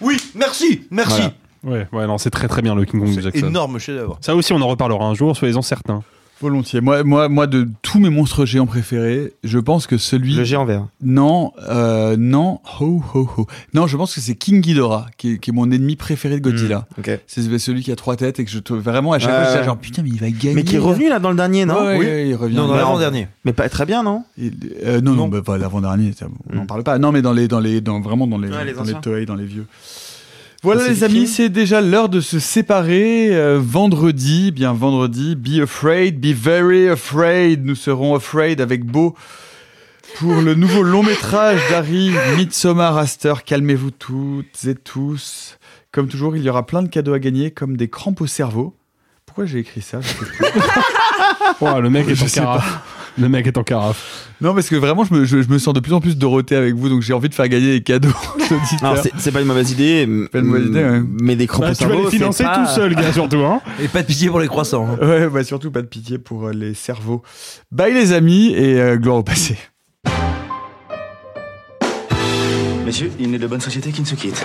Oui, merci, merci. Voilà. Ouais, ouais, non, c'est très très bien le King Kong de C'est Jackson. énorme chef-d'œuvre. Ça aussi, on en reparlera un jour, soyez-en certains. Volontiers. Moi, moi, moi, de tous mes monstres géants préférés, je pense que celui. Le géant vert. Non, euh, non, ho, ho, ho. Non, je pense que c'est King Ghidorah, qui est, qui est mon ennemi préféré de Godzilla. Ok. C'est celui qui a trois têtes et que je trouve vraiment à chaque fois, je genre putain, mais il va gagner. Mais qui est revenu là dans le dernier, non Ouais, Oui. ouais, il revient. Non, dans Mais l'avant-dernier. Mais pas très bien, non Il- euh, non, non, bah, pas l'avant-dernier, on n'en parle pas. Non, mais dans les, dans les, dans, vraiment dans les, Ouais, les dans les. Toei, dans les vieux. Voilà les amis, c'est déjà l'heure de se séparer. Euh, vendredi, bien vendredi, be afraid, be very afraid. Nous serons afraid avec Beau pour le nouveau long métrage d'Harry, Midsommar Aster. Calmez-vous toutes et tous. Comme toujours, il y aura plein de cadeaux à gagner, comme des crampes au cerveau. Pourquoi j'ai écrit ça? Je sais plus. Oh, le mec est en. Le mec est en carafe. Non, parce que vraiment, je me, je, je me sens de plus en plus Dorothée avec vous, donc j'ai envie de faire gagner des cadeaux. Alors, c'est- c'est pas une mauvaise idée. pas une mauvaise idée, ouais. Mais des crampes Bah, tu vas les financer pas- tout seul, gars, surtout. Hein. Et pas de pitié pour les croissants. hein. Ouais, bah surtout pas de pitié pour euh, les cerveaux. Bye les amis et euh, gloire au passé. Messieurs, il n'est de bonne société qui ne se quitte.